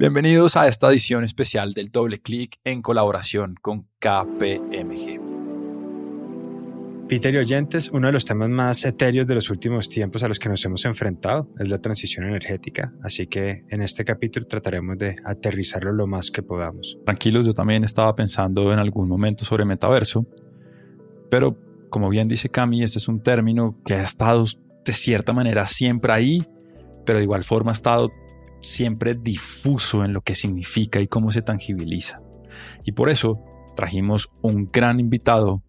Bienvenidos a esta edición especial del Doble Clic en colaboración con KPMG. Peter y oyentes, uno de los temas más etéreos de los últimos tiempos a los que nos hemos enfrentado es la transición energética, así que en este capítulo trataremos de aterrizarlo lo más que podamos. Tranquilos, yo también estaba pensando en algún momento sobre metaverso, pero como bien dice Cami, este es un término que ha estado de cierta manera siempre ahí, pero de igual forma ha estado siempre difuso en lo que significa y cómo se tangibiliza. Y por eso trajimos un gran invitado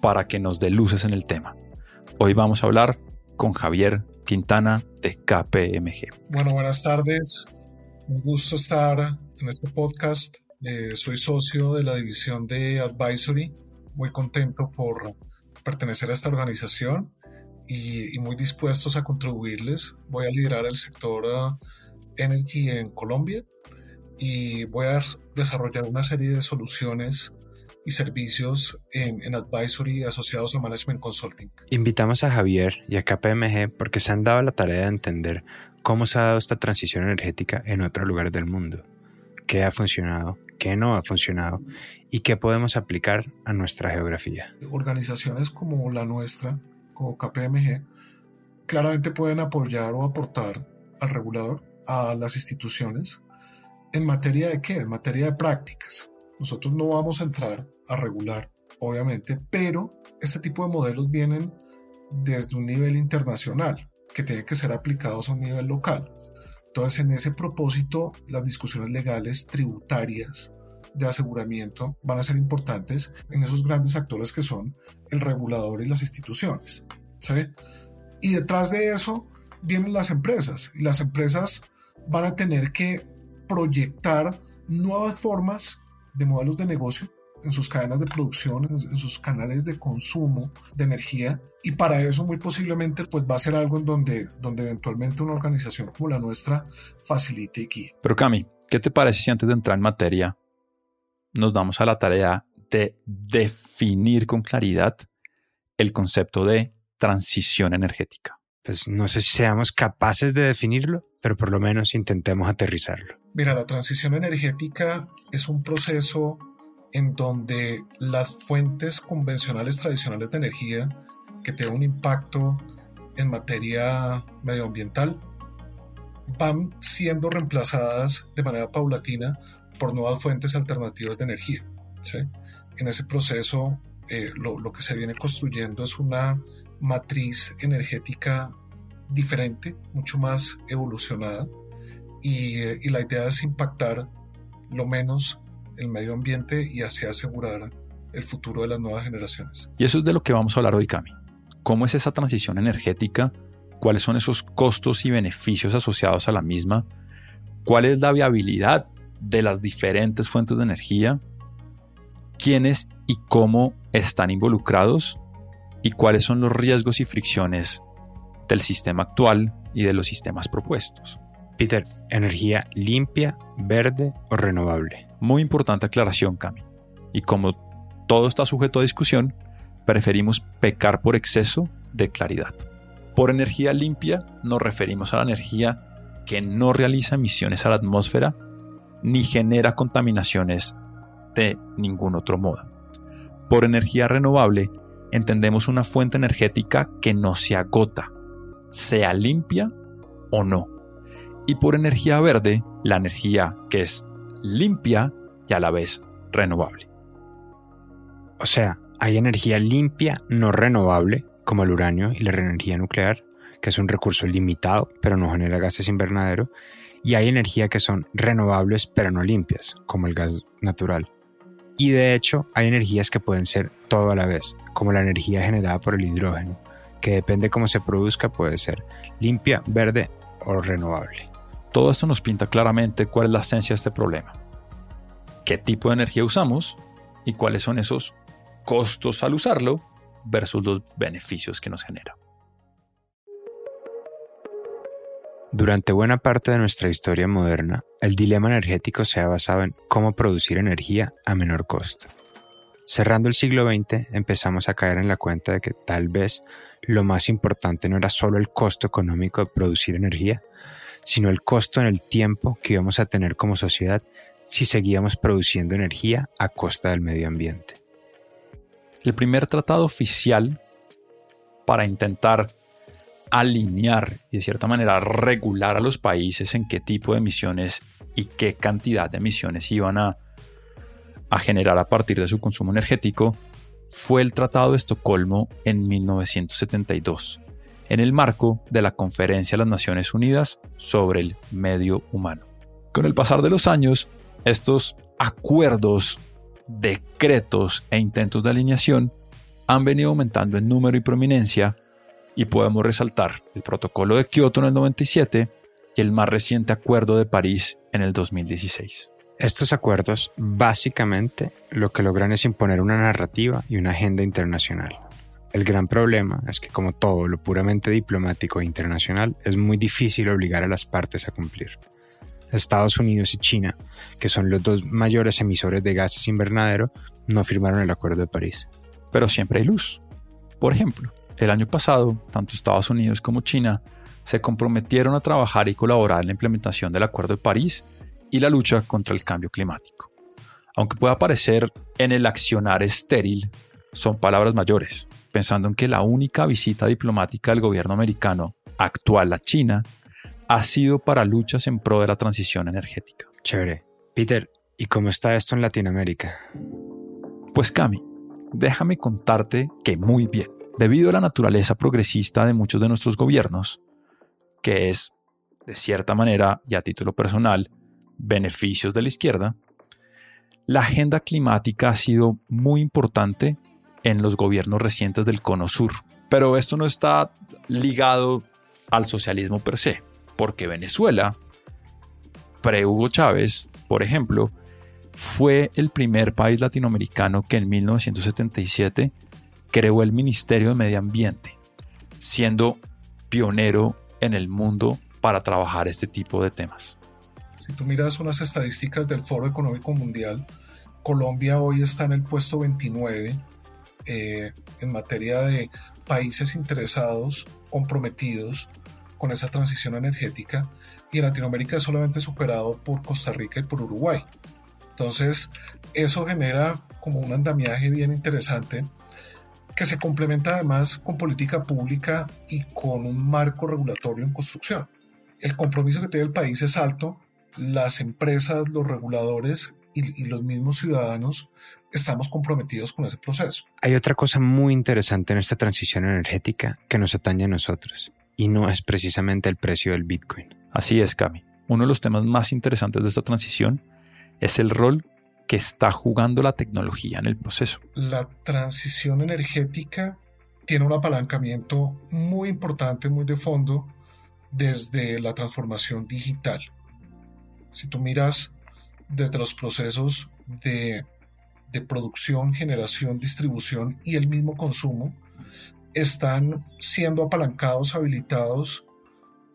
para que nos dé luces en el tema. Hoy vamos a hablar con Javier Quintana de KPMG. Bueno, buenas tardes. Un gusto estar en este podcast. Eh, soy socio de la división de Advisory. Muy contento por pertenecer a esta organización y, muy dispuestos a contribuirles. Voy a liderar el sector uh, Energy en Colombia y voy a desarrollar una serie de soluciones y servicios en, en, advisory asociados a Management Consulting. Invitamos a Javier y a KPMG porque se han dado la tarea de entender cómo se ha dado esta transición energética en otros lugares del mundo, qué ha funcionado, qué no ha funcionado y qué podemos aplicar a nuestra geografía. Organizaciones como la nuestra, como KPMG, claramente pueden apoyar o aportar al regulador a las instituciones en materia de qué? En materia de prácticas. Nosotros no vamos a entrar a regular, obviamente, pero este tipo de modelos vienen desde un nivel internacional que tiene que ser aplicados a un nivel local. Entonces, en ese propósito, las discusiones legales tributarias de aseguramiento van a ser importantes en esos grandes actores que son el regulador y las instituciones. ¿sí? Y detrás de eso vienen las empresas y las empresas van a tener que proyectar nuevas formas de modelos de negocio en sus cadenas de producción, en sus canales de consumo de energía y para eso muy posiblemente pues va a ser algo en donde, donde eventualmente una organización como la nuestra facilite y guíe. Pero Cami, ¿qué te parece si antes de entrar en materia nos damos a la tarea de definir con claridad el concepto de transición energética? Pues no sé si seamos capaces de definirlo, pero por lo menos intentemos aterrizarlo. Mira, la transición energética es un proceso en donde las fuentes convencionales tradicionales de energía que tienen un impacto en materia medioambiental van siendo reemplazadas de manera paulatina por nuevas fuentes alternativas de energía. En ese proceso, eh, lo, lo, que se viene construyendo es una matriz energética diferente, mucho más evolucionada eh, y, la idea es impactar lo menos el medio ambiente y así asegurar el futuro de las nuevas generaciones. Y eso es de lo que vamos a hablar hoy, Cami. ¿Cómo es esa transición energética? ¿Cuáles son esos costos y beneficios asociados a la misma? ¿Cuál es la viabilidad de las diferentes fuentes de energía? ¿Quiénes y cómo están involucrados? ¿Y cuáles son los riesgos y fricciones del sistema actual y de los sistemas propuestos. Peter, energía limpia, verde o renovable. Muy importante aclaración, Cami. Y como todo está sujeto a discusión, preferimos pecar por exceso de claridad. Por energía limpia nos referimos a la energía que no realiza emisiones a la atmósfera ni genera contaminaciones de ningún otro modo. Por energía renovable entendemos una fuente energética que no se agota, sea limpia o no. Y por energía verde, la energía que es limpia y a la vez renovable. O sea, hay energía limpia no renovable, como el uranio y la energía nuclear, que es un recurso limitado, pero no genera gases invernadero, y hay energía que son renovables pero no limpias, como el gas natural. Y de hecho, hay energías que pueden ser todo a la vez, como la energía generada por el hidrógeno, que depende cómo se produzca, puede ser limpia, verde o renovable. Todo esto nos pinta claramente cuál es la esencia de este problema. ¿Qué tipo de energía usamos? Y cuáles son esos costos al usarlo versus los beneficios que nos genera. Durante buena parte de nuestra historia moderna, el dilema energético se ha basado en cómo producir energía a menor costo. Cerrando el siglo XX, empezamos a caer en la cuenta de que tal vez lo más importante no era solo el costo económico de producir energía, sino el costo en el tiempo que íbamos a tener como sociedad si seguíamos produciendo energía a costa del medio ambiente. El primer tratado oficial para intentar alinear y de cierta manera regular a los países en qué tipo de emisiones y qué cantidad de emisiones iban a, a generar a partir de su consumo energético fue el Tratado de Estocolmo en 1972, en el marco de la Conferencia de las Naciones Unidas sobre el Medio Humano. Con el pasar de los años, estos acuerdos, decretos e intentos de alineación han venido aumentando en número y prominencia y podemos resaltar el protocolo de Kioto en el 97 y el más reciente acuerdo de París en el 2016. Estos acuerdos básicamente lo que logran es imponer una narrativa y una agenda internacional. El gran problema es que como todo lo puramente diplomático e internacional es muy difícil obligar a las partes a cumplir. Estados Unidos y China, que son los dos mayores emisores de gases invernadero, no firmaron el Acuerdo de París. Pero siempre hay luz. Por ejemplo, el año pasado, tanto Estados Unidos como China se comprometieron a trabajar y colaborar en la implementación del Acuerdo de París y la lucha contra el cambio climático. Aunque pueda parecer en el accionar estéril, son palabras mayores, pensando en que la única visita diplomática del gobierno americano actual a China ha sido para luchas en pro de la transición energética. Chévere. Peter, ¿y cómo está esto en Latinoamérica? Pues Cami, déjame contarte que muy bien. Debido a la naturaleza progresista de muchos de nuestros gobiernos, que es, de cierta manera y a título personal, beneficios de la izquierda, la agenda climática ha sido muy importante en los gobiernos recientes del Cono Sur. Pero esto no está ligado al socialismo per se, porque Venezuela, pre-Hugo Chávez, por ejemplo, fue el primer país latinoamericano que en 1977 creó el Ministerio de Medio Ambiente, siendo pionero en el mundo para trabajar este tipo de temas. Si tú miras unas estadísticas del Foro Económico Mundial, Colombia hoy está en el puesto 29 eh, en materia de países interesados, comprometidos con esa transición energética, y Latinoamérica es solamente superado por Costa Rica y por Uruguay. Entonces, eso genera como un andamiaje bien interesante que se complementa además con política pública y con un marco regulatorio en construcción. El compromiso que tiene el país es alto, las empresas, los reguladores y, los mismos ciudadanos estamos comprometidos con ese proceso. Hay otra cosa muy interesante en esta transición energética que nos atañe a nosotros y no es precisamente el precio del Bitcoin. Así es, Cami. Uno de los temas más interesantes de esta transición es el rol que está jugando la tecnología en el proceso. La transición energética tiene un apalancamiento muy importante, muy de fondo, desde la transformación digital. Si tú miras desde los procesos de, producción, generación, distribución y el mismo consumo, están siendo apalancados, habilitados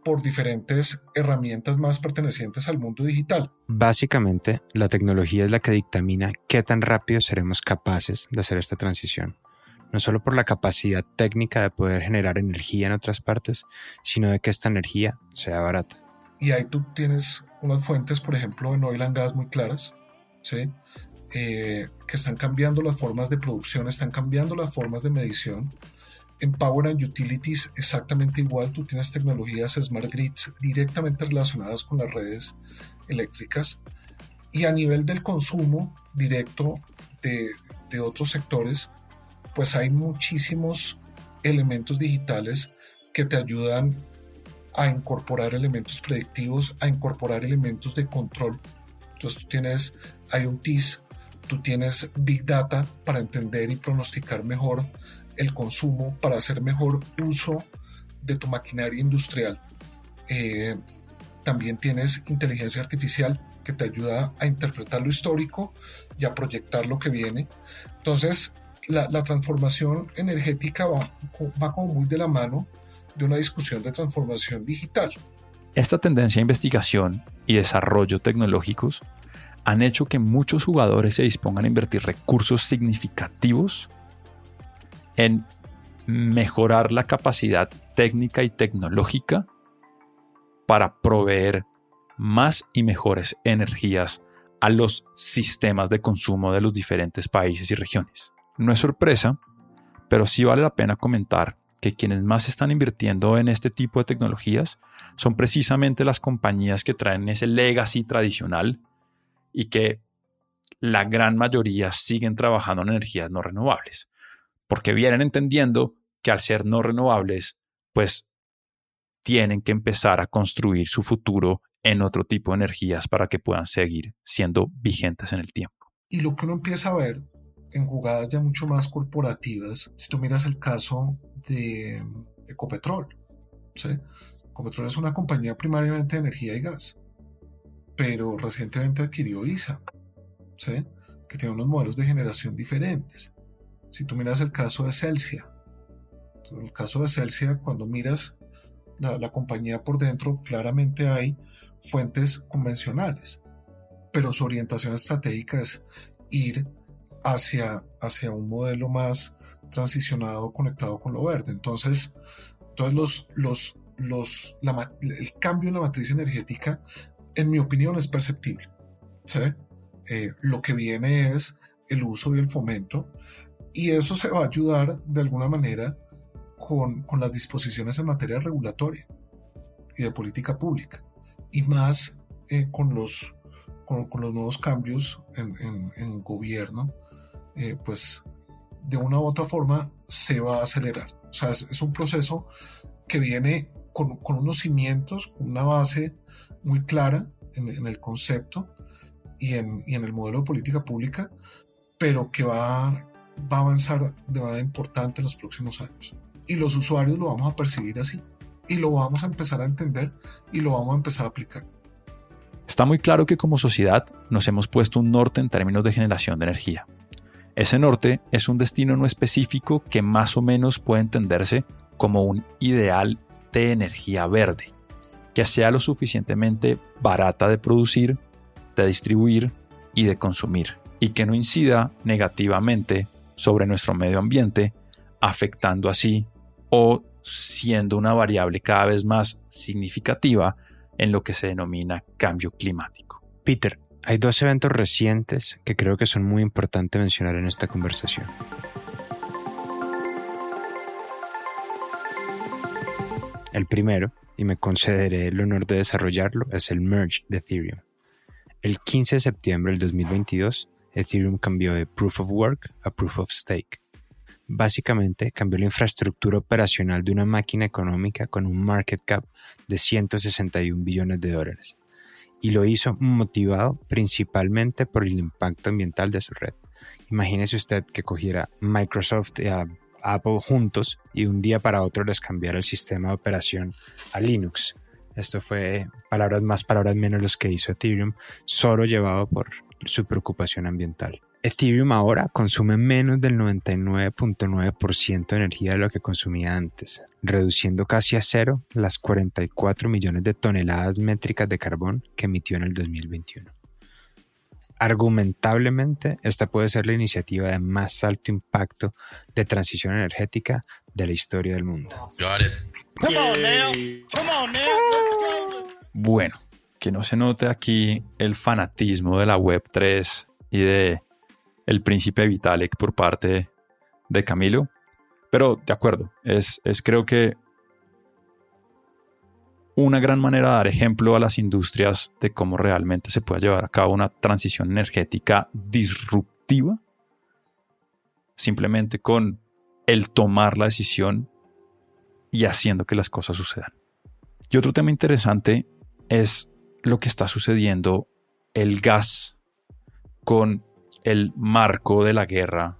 por diferentes herramientas más pertenecientes al mundo digital. Básicamente, la tecnología es la que dictamina qué tan rápido seremos capaces de hacer esta transición, no solo por la capacidad técnica de poder generar energía en otras partes, sino de que esta energía sea barata. Y ahí tú tienes unas fuentes, por ejemplo, en oil and gas muy claras, ¿sí? Eh, que están cambiando las formas de producción, están cambiando las formas de medición. En Power and Utilities exactamente igual, tú tienes tecnologías Smart Grids directamente relacionadas con las redes eléctricas. Y a nivel del consumo directo de, de otros sectores, pues hay muchísimos elementos digitales que te ayudan a incorporar elementos predictivos, a incorporar elementos de control. Entonces tú tienes IoTs, tú tienes Big Data para entender y pronosticar mejor el consumo, para hacer mejor uso de tu maquinaria industrial. Eh, también tienes inteligencia artificial que te ayuda a interpretar lo histórico y a proyectar lo que viene. Entonces, la, transformación energética va, va muy de la mano de una discusión de transformación digital. Esta tendencia a investigación y desarrollo tecnológicos han hecho que muchos jugadores se dispongan a invertir recursos significativos en mejorar la capacidad técnica y tecnológica para proveer más y mejores energías a los sistemas de consumo de los diferentes países y regiones. No es sorpresa, pero sí vale la pena comentar que quienes más están invirtiendo en este tipo de tecnologías son precisamente las compañías que traen ese legacy tradicional y que la gran mayoría siguen trabajando en energías no renovables, porque vienen entendiendo que al ser no renovables, pues tienen que empezar a construir su futuro en otro tipo de energías para que puedan seguir siendo vigentes en el tiempo. Y lo que uno empieza a ver en jugadas ya mucho más corporativas, si tú miras el caso de Ecopetrol. Ecopetrol es una compañía primariamente de energía y gas, pero recientemente adquirió ISA, ¿sí? que tiene unos modelos de generación diferentes. Si tú miras el caso de Celsia, en el caso de Celsia, cuando miras la, compañía por dentro, claramente hay fuentes convencionales, pero su orientación estratégica es ir hacia, hacia un modelo más transicionado, conectado con lo verde. Entonces, entonces los, los, los, el cambio en la matriz energética, en mi opinión, es perceptible. Eh, lo que viene es el uso y el fomento, y eso se va a ayudar de alguna manera con, con las disposiciones en materia regulatoria y de política pública, y más eh, con, los, con, los nuevos cambios en, en, gobierno, eh, pues de una u otra forma se va a acelerar. O sea, es, un proceso que viene con, unos cimientos, con una base muy clara en, el concepto y en, y en, el modelo de política pública, pero que va, va a avanzar de manera importante en los próximos años y los usuarios lo vamos a percibir así y lo vamos a empezar a entender y lo vamos a empezar a aplicar. Está muy claro que como sociedad nos hemos puesto un norte en términos de generación de energía. Ese norte es un destino no específico que más o menos puede entenderse como un ideal de energía verde, que sea lo suficientemente barata de producir, de distribuir y de consumir, y que no incida negativamente sobre nuestro medio ambiente, afectando así o siendo una variable cada vez más significativa en lo que se denomina cambio climático. Peter, hay dos eventos recientes que creo que son muy importantes mencionar en esta conversación. El primero, y me concederé el honor de desarrollarlo, es el merge de Ethereum. El 15 de septiembre del 2022, Ethereum cambió de Proof of Work a Proof of Stake Básicamente cambió la infraestructura operacional de una máquina económica con un market cap de 161 billones de dólares. Y lo hizo motivado principalmente por el impacto ambiental de su red. Imagínese usted que cogiera Microsoft y Apple juntos y un día para otro les cambiara el sistema de operación a Linux. Esto fue palabras más, palabras menos los que hizo Ethereum, solo llevado por su preocupación ambiental. Ethereum ahora consume menos del 99.9% de energía de lo que consumía antes, reduciendo casi a cero las 44 millones de toneladas métricas de carbón que emitió en el 2021. Argumentablemente, esta puede ser la iniciativa de más alto impacto de transición energética de la historia del mundo. Bueno, que no se note aquí el fanatismo de la Web3 y de el príncipe Vitalik por parte de Camilo. Pero de acuerdo, es, es creo que una gran manera de dar ejemplo a las industrias de cómo realmente se puede llevar a cabo una transición energética disruptiva, simplemente con el tomar la decisión y haciendo que las cosas sucedan. Y otro tema interesante es lo que está sucediendo el gas con el marco de la guerra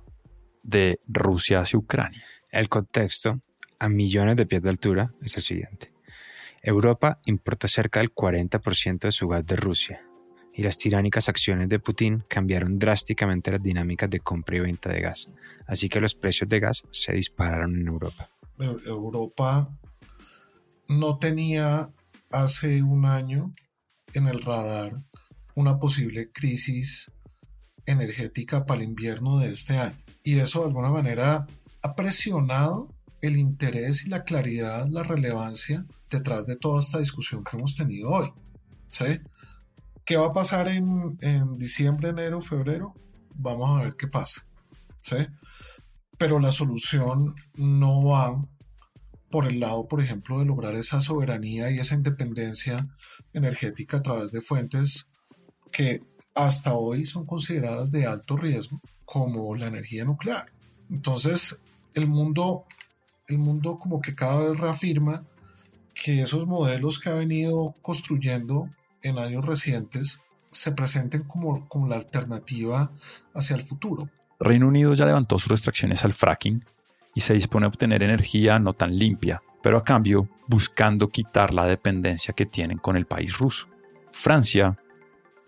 de Rusia hacia Ucrania. El contexto, a millones de pies de altura, es el siguiente. Europa importa cerca del 40% de su gas de Rusia, y las tiránicas acciones de Putin cambiaron drásticamente las dinámicas de compra y venta de gas, así que los precios de gas se dispararon en Europa. Europa no tenía hace un año en el radar una posible crisis energética para el invierno de este año. Y eso de alguna manera ha presionado el interés y la claridad, la relevancia detrás de toda esta discusión que hemos tenido hoy. ¿sí? ¿Qué va a pasar en, en diciembre, enero, febrero? Vamos a ver qué pasa. ¿sí? Pero la solución no va por el lado, por ejemplo, de lograr esa soberanía y esa independencia energética a través de fuentes que hasta hoy son consideradas de alto riesgo, como la energía nuclear. Entonces, el mundo, el mundo como que cada vez reafirma que esos modelos que ha venido construyendo en años recientes se presenten como, como la alternativa hacia el futuro. Reino Unido ya levantó sus restricciones al fracking y se dispone a obtener energía no tan limpia, pero a cambio buscando quitar la dependencia que tienen con el país ruso. Francia,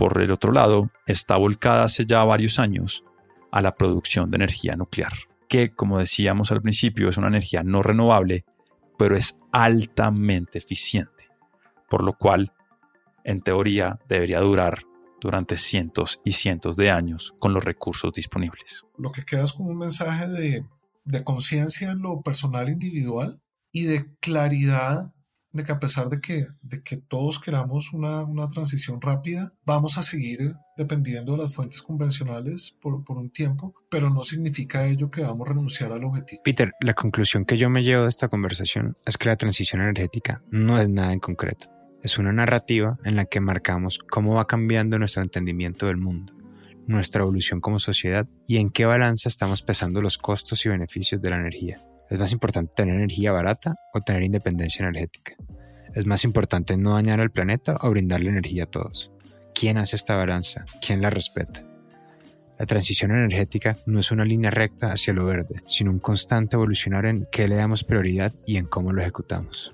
por el otro lado, está volcada hace ya varios años a la producción de energía nuclear, que, como decíamos al principio, es una energía no renovable, pero es altamente eficiente, por lo cual, en teoría, debería durar durante cientos y cientos de años con los recursos disponibles. Lo que queda es como un mensaje de conciencia en lo personal individual y de claridad de que a pesar de que, de que todos queramos una, transición rápida, vamos a seguir dependiendo de las fuentes convencionales por, por, un tiempo, pero no significa ello que vamos a renunciar al objetivo. Peter, la conclusión que yo me llevo de esta conversación es que la transición energética no es nada en concreto. Es una narrativa en la que marcamos cómo va cambiando nuestro entendimiento del mundo nuestra evolución como sociedad y en qué balanza estamos pesando los costos y beneficios de la energía. ¿Es más importante tener energía barata o tener independencia energética? ¿Es más importante no dañar al planeta o brindarle energía a todos? ¿Quién hace esta balanza? ¿Quién la respeta? La transición energética no es una línea recta hacia lo verde, sino un constante evolucionar en qué le damos prioridad y en cómo lo ejecutamos.